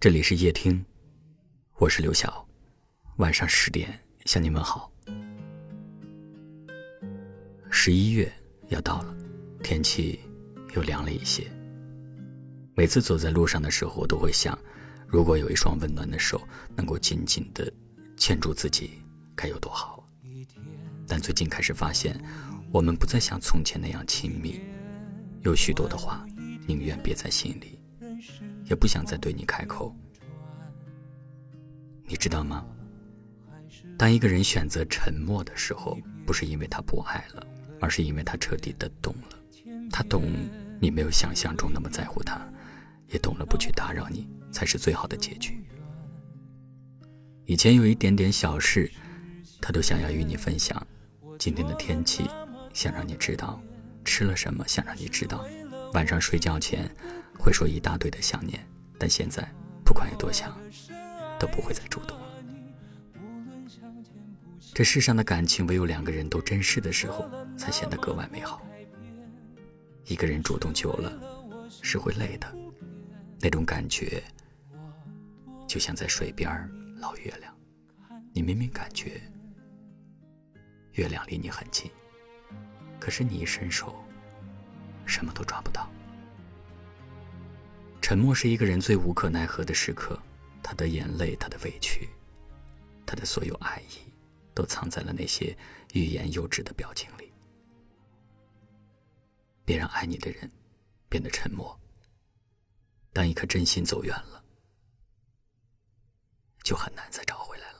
这里是夜听，我是刘晓。晚上十点向你们好。十一月要到了，天气又凉了一些。每次走在路上的时候，我都会想，如果有一双温暖的手能够紧紧的牵住自己，该有多好。但最近开始发现，我们不再像从前那样亲密，有许多的话宁愿憋在心里。也不想再对你开口，你知道吗？当一个人选择沉默的时候，不是因为他不爱了，而是因为他彻底的懂了。他懂你没有想象中那么在乎他，也懂了不去打扰你才是最好的结局。以前有一点点小事，他都想要与你分享。今天的天气，想让你知道；吃了什么，想让你知道。晚上睡觉前。会说一大堆的想念，但现在不管有多想，都不会再主动了。这世上的感情，唯有两个人都珍视的时候，才显得格外美好。一个人主动久了，是会累的。那种感觉，就像在水边捞月亮，你明明感觉月亮离你很近，可是你一伸手，什么都抓不到。沉默是一个人最无可奈何的时刻，他的眼泪，他的委屈，他的所有爱意，都藏在了那些欲言又止的表情里。别让爱你的人变得沉默。当一颗真心走远了，就很难再找回来了。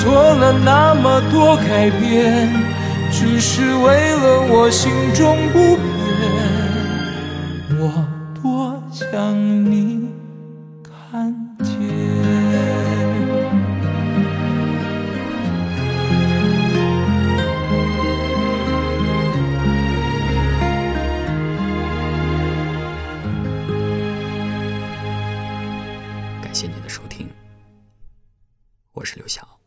做了那么多改变，只是为了我心中不变。我多想你看见。感谢你的收听，我是刘晓。